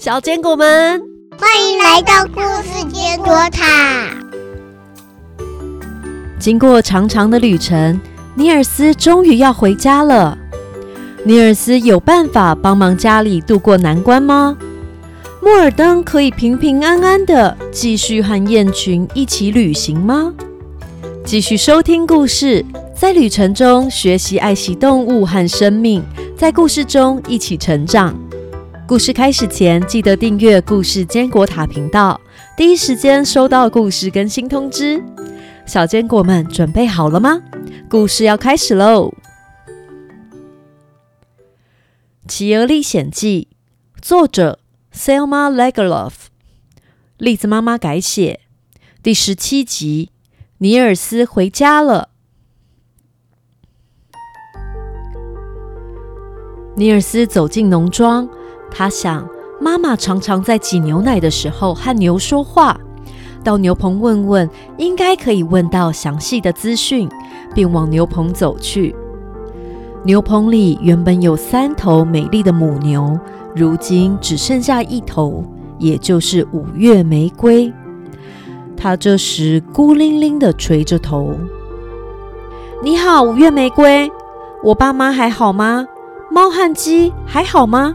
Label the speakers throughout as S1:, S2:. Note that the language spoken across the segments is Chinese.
S1: 小坚果们，
S2: 欢迎来到故事坚果塔。
S1: 经过长长的旅程，尼尔斯终于要回家了。尼尔斯有办法帮忙家里渡过难关吗？莫尔登可以平平安安的继续和雁群一起旅行吗？继续收听故事，在旅程中学习爱惜动物和生命，在故事中一起成长。故事开始前，记得订阅故事坚果塔频道，第一时间收到故事更新通知。小坚果们准备好了吗？故事要开始喽！《企鹅历险记》作者 Selma Lagerlof，栗子妈妈改写，第十七集。尼尔斯回家了。尼尔斯走进农庄，他想，妈妈常常在挤牛奶的时候和牛说话，到牛棚问问，应该可以问到详细的资讯，便往牛棚走去。牛棚里原本有三头美丽的母牛，如今只剩下一头，也就是五月玫瑰。他这时孤零零的垂着头。你好，五月玫瑰，我爸妈还好吗？猫和鸡还好吗？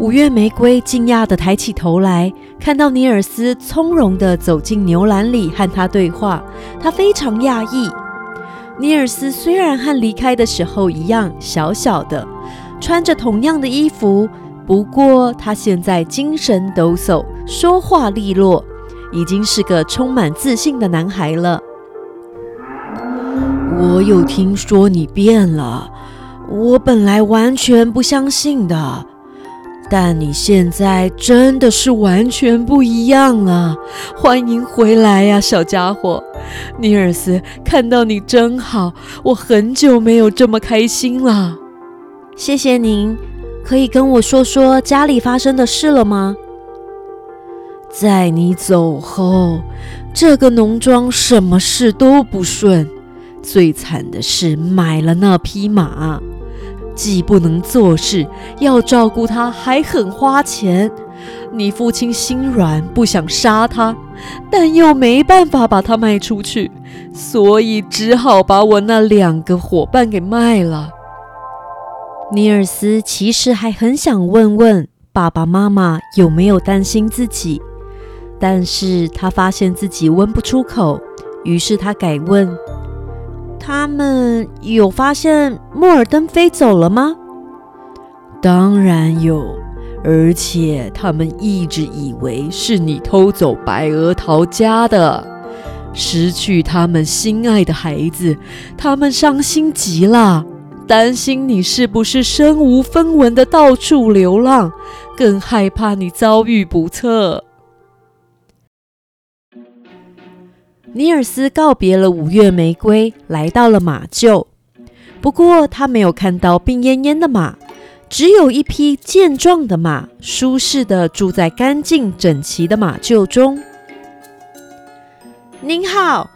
S1: 五月玫瑰惊讶的抬起头来，看到尼尔斯从容的走进牛栏里和他对话，他非常讶异。尼尔斯虽然和离开的时候一样小小的，穿着同样的衣服，不过他现在精神抖擞，说话利落，已经是个充满自信的男孩了。我有听说你变了，我本来完全不相信的。但你现在真的是完全不一样了，欢迎回来呀，小家伙！尼尔斯，看到你真好，我很久没有这么开心了。谢谢您，可以跟我说说家里发生的事了吗？在你走后，这个农庄什么事都不顺，最惨的是买了那匹马。既不能做事，要照顾他，还很花钱。你父亲心软，不想杀他，但又没办法把他卖出去，所以只好把我那两个伙伴给卖了。尼尔斯其实还很想问问爸爸妈妈有没有担心自己，但是他发现自己问不出口，于是他改问。他们有发现莫尔登飞走了吗？当然有，而且他们一直以为是你偷走白鹅桃家的，失去他们心爱的孩子，他们伤心极了，担心你是不是身无分文的到处流浪，更害怕你遭遇不测。尼尔斯告别了五月玫瑰，来到了马厩。不过他没有看到病恹恹的马，只有一匹健壮的马，舒适的住在干净整齐的马厩中。您好，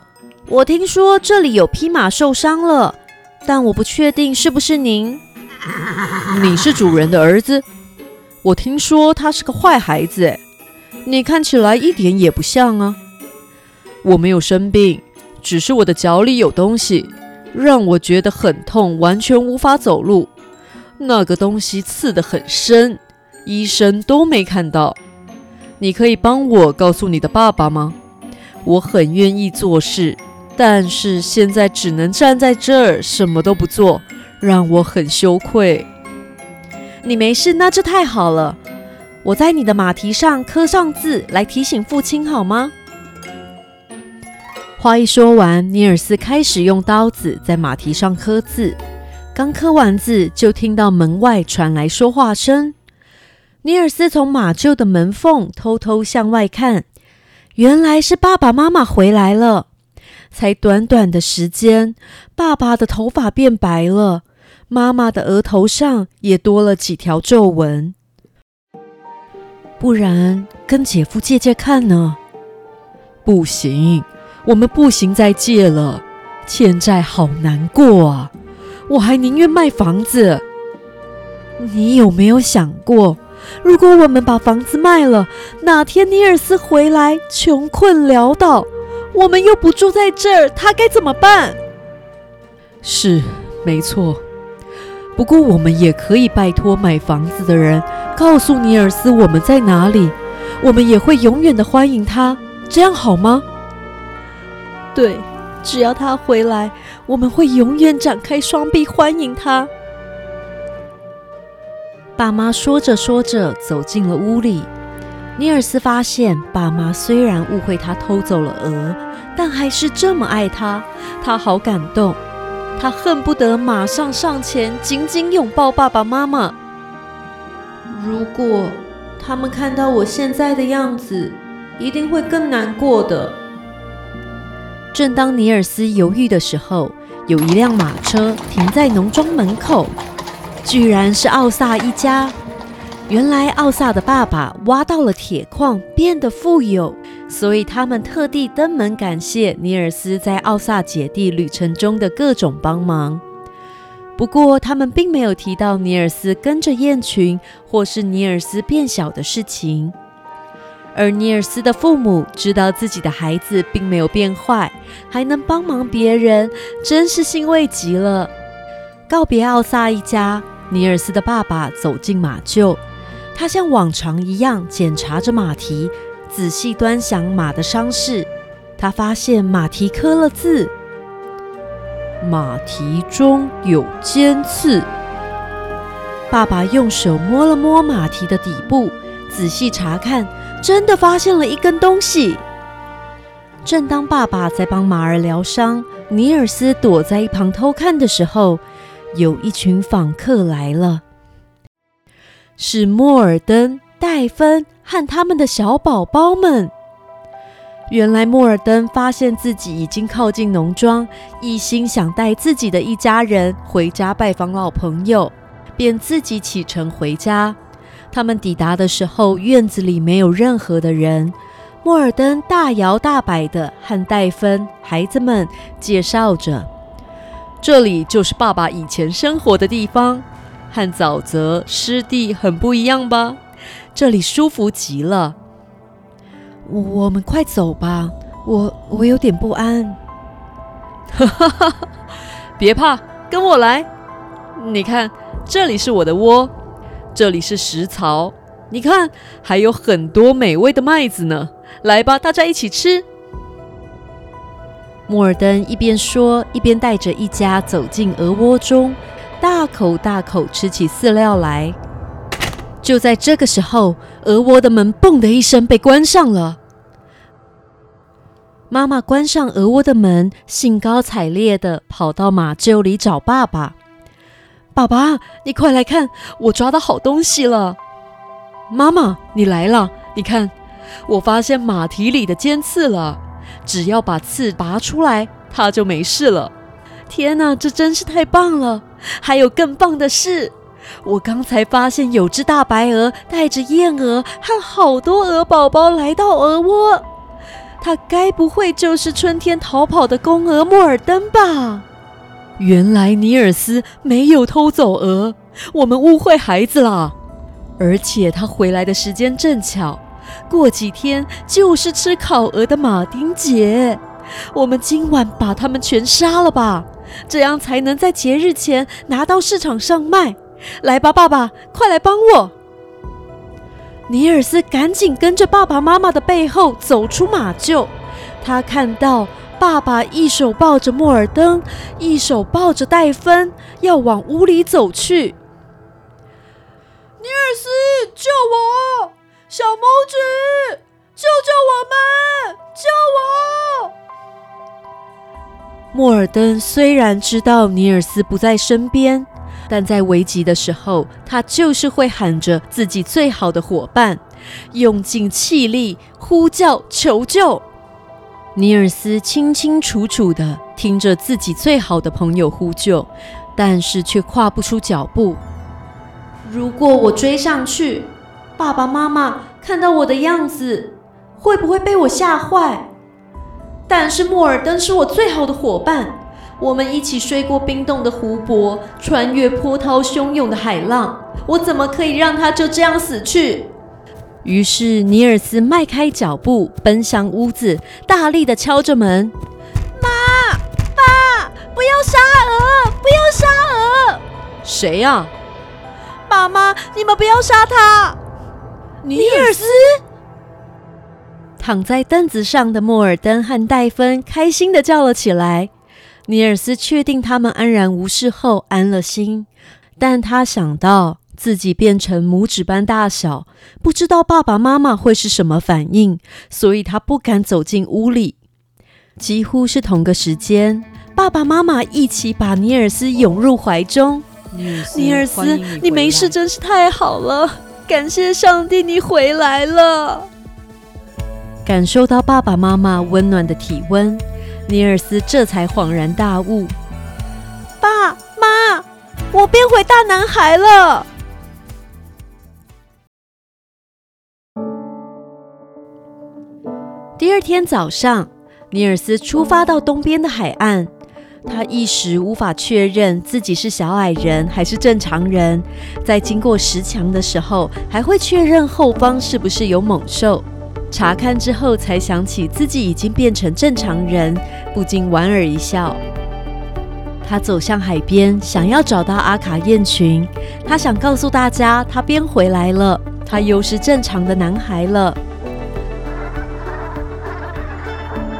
S1: 我听说这里有匹马受伤了，但我不确定是不是您。
S3: 你是主人的儿子？我听说他是个坏孩子，哎，你看起来一点也不像啊。我没有生病，只是我的脚里有东西，让我觉得很痛，完全无法走路。那个东西刺得很深，医生都没看到。你可以帮我告诉你的爸爸吗？我很愿意做事，但是现在只能站在这儿什么都不做，让我很羞愧。
S1: 你没事，那这太好了。我在你的马蹄上刻上字，来提醒父亲，好吗？话一说完，尼尔斯开始用刀子在马蹄上刻字。刚刻完字，就听到门外传来说话声。尼尔斯从马厩的门缝偷偷向外看，原来是爸爸妈妈回来了。才短短的时间，爸爸的头发变白了，妈妈的额头上也多了几条皱纹。不然，跟姐夫借借看呢？
S3: 不行。我们不行再借了，欠债好难过啊！我还宁愿卖房子。
S1: 你有没有想过，如果我们把房子卖了，哪天尼尔斯回来穷困潦倒，我们又不住在这儿，他该怎么办？
S3: 是，没错。不过我们也可以拜托买房子的人，告诉尼尔斯我们在哪里，我们也会永远的欢迎他，这样好吗？
S1: 对，只要他回来，我们会永远展开双臂欢迎他。爸妈说着说着走进了屋里，尼尔斯发现爸妈虽然误会他偷走了鹅，但还是这么爱他，他好感动，他恨不得马上上前紧紧拥抱爸爸妈妈。如果他们看到我现在的样子，一定会更难过的。正当尼尔斯犹豫的时候，有一辆马车停在农庄门口。居然是奥萨一家。原来奥萨的爸爸挖到了铁矿，变得富有，所以他们特地登门感谢尼尔斯在奥萨姐弟旅程中的各种帮忙。不过，他们并没有提到尼尔斯跟着雁群，或是尼尔斯变小的事情。而尼尔斯的父母知道自己的孩子并没有变坏，还能帮忙别人，真是欣慰极了。告别奥萨一家。尼尔斯的爸爸走进马厩，他像往常一样检查着马蹄，仔细端详马的伤势。他发现马蹄刻了字，马蹄中有尖刺。爸爸用手摸了摸马蹄的底部，仔细查看，真的发现了一根东西。正当爸爸在帮马儿疗伤，尼尔斯躲在一旁偷看的时候。有一群访客来了，是莫尔登、戴芬和他们的小宝宝们。原来莫尔登发现自己已经靠近农庄，一心想带自己的一家人回家拜访老朋友，便自己启程回家。他们抵达的时候，院子里没有任何的人。莫尔登大摇大摆的和戴芬孩子们介绍着。
S3: 这里就是爸爸以前生活的地方，和沼泽湿地很不一样吧？这里舒服极了。
S1: 我们快走吧，我我有点不安。
S3: 哈哈哈！别怕，跟我来。你看，这里是我的窝，这里是食槽。你看，还有很多美味的麦子呢。来吧，大家一起吃。
S1: 莫尔登一边说，一边带着一家走进鹅窝中，大口大口吃起饲料来。就在这个时候，鹅窝的门“嘣”的一声被关上了。妈妈关上鹅窝的门，兴高采烈地跑到马厩里找爸爸。爸爸，你快来看，我抓到好东西了！
S3: 妈妈，你来了，你看，我发现马蹄里的尖刺了。只要把刺拔出来，它就没事了。
S1: 天哪，这真是太棒了！还有更棒的事，我刚才发现有只大白鹅带着燕鹅和好多鹅宝宝来到鹅窝。它该不会就是春天逃跑的公鹅莫尔登吧？
S3: 原来尼尔斯没有偷走鹅，我们误会孩子了。而且他回来的时间正巧。过几天就是吃烤鹅的马丁节，我们今晚把它们全杀了吧，这样才能在节日前拿到市场上卖。来吧，爸爸，快来帮我！
S1: 尼尔斯赶紧跟着爸爸妈妈的背后走出马厩，他看到爸爸一手抱着莫尔登，一手抱着戴芬，要往屋里走去。
S3: 尼尔斯，救我！小拇指，救救我们！救我！
S1: 莫尔登虽然知道尼尔斯不在身边，但在危急的时候，他就是会喊着自己最好的伙伴，用尽气力呼叫求救。尼尔斯清清楚楚地听着自己最好的朋友呼救，但是却跨不出脚步。如果我追上去，爸爸妈妈看到我的样子，会不会被我吓坏？但是莫尔登是我最好的伙伴，
S3: 我们一起睡过冰冻的湖泊，穿越波涛汹涌的海浪。我怎么可以让他就这样死去？
S1: 于是尼尔斯迈开脚步，奔向屋子，大力的敲着门：“
S3: 妈，爸，不要杀鹅，不要杀鹅！
S1: 谁呀？
S3: 妈妈，你们不要杀他！”
S1: 尼尔斯。躺在凳子上的莫尔登和戴芬开心的叫了起来。尼尔斯确定他们安然无事后，安了心，但他想到自己变成拇指般大小，不知道爸爸妈妈会是什么反应，所以他不敢走进屋里。几乎是同个时间，爸爸妈妈一起把尼尔斯拥入怀中。
S3: 尼尔斯，你没事真是太好了，感谢上帝，你回来了。
S1: 感受到爸爸妈妈温暖的体温。尼尔斯这才恍然大悟：“
S3: 爸妈，我变回大男孩了。”
S1: 第二天早上，尼尔斯出发到东边的海岸。他一时无法确认自己是小矮人还是正常人，在经过石墙的时候，还会确认后方是不是有猛兽。查看之后，才想起自己已经变成正常人，不禁莞尔一笑。他走向海边，想要找到阿卡雁群。他想告诉大家，他变回来了，他又是正常的男孩了。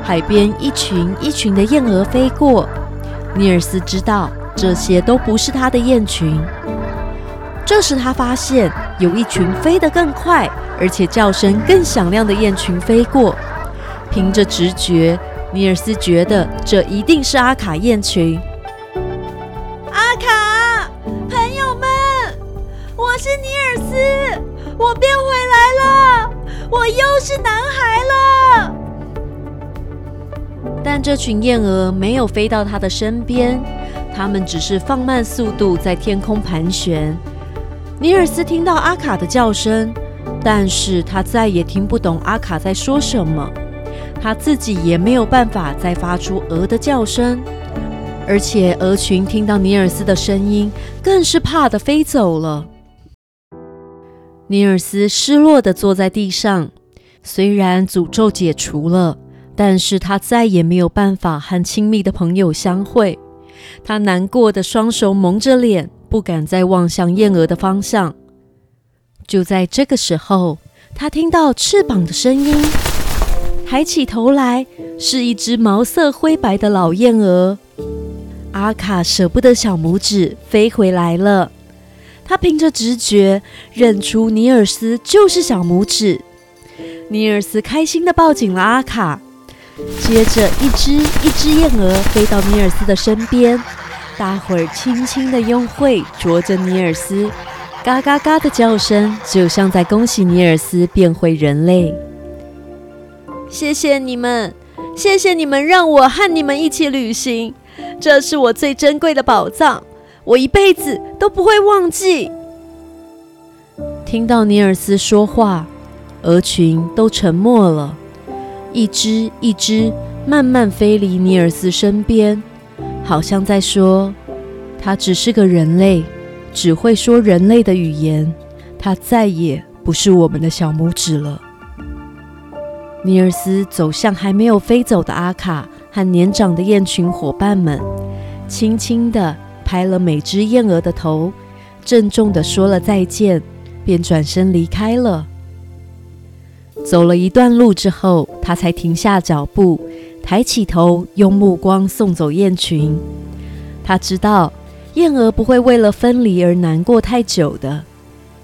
S1: 海边一群一群的燕鹅飞过，尼尔斯知道这些都不是他的雁群。这时他发现有一群飞得更快。而且叫声更响亮的雁群飞过，凭着直觉，尼尔斯觉得这一定是阿卡雁群。
S3: 阿卡，朋友们，我是尼尔斯，我变回来了，我又是男孩了。
S1: 但这群燕鹅没有飞到他的身边，它们只是放慢速度在天空盘旋。尼尔斯听到阿卡的叫声。但是他再也听不懂阿卡在说什么，他自己也没有办法再发出鹅的叫声，而且鹅群听到尼尔斯的声音，更是怕的飞走了。尼尔斯失落的坐在地上，虽然诅咒解除了，但是他再也没有办法和亲密的朋友相会。他难过的双手蒙着脸，不敢再望向燕鹅的方向。就在这个时候，他听到翅膀的声音，抬起头来，是一只毛色灰白的老燕鹅。阿卡舍不得小拇指飞回来了，他凭着直觉认出尼尔斯就是小拇指。尼尔斯开心地抱紧了阿卡，接着一只一只燕鹅飞到尼尔斯的身边，大伙儿轻轻的用喙啄着尼尔斯。嘎嘎嘎的叫声，就像在恭喜尼尔斯变回人类。
S3: 谢谢你们，谢谢你们让我和你们一起旅行，这是我最珍贵的宝藏，我一辈子都不会忘记。
S1: 听到尼尔斯说话，鹅群都沉默了，一只一只慢慢飞离尼尔斯身边，好像在说：“他只是个人类。”只会说人类的语言，他再也不是我们的小拇指了。尼尔斯走向还没有飞走的阿卡和年长的雁群伙伴们，轻轻地拍了每只燕鹅的头，郑重地说了再见，便转身离开了。走了一段路之后，他才停下脚步，抬起头，用目光送走雁群。他知道。燕儿不会为了分离而难过太久的，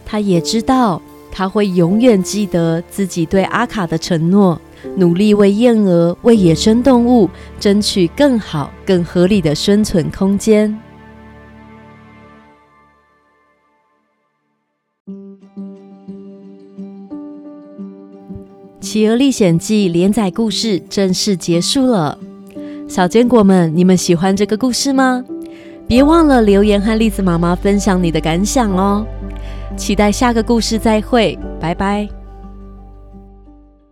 S1: 他也知道他会永远记得自己对阿卡的承诺，努力为燕鹅、为野生动物争取更好、更合理的生存空间。《企鹅历险记》连载故事正式结束了，小坚果们，你们喜欢这个故事吗？别忘了留言和栗子妈妈分享你的感想哦！期待下个故事再会，拜拜。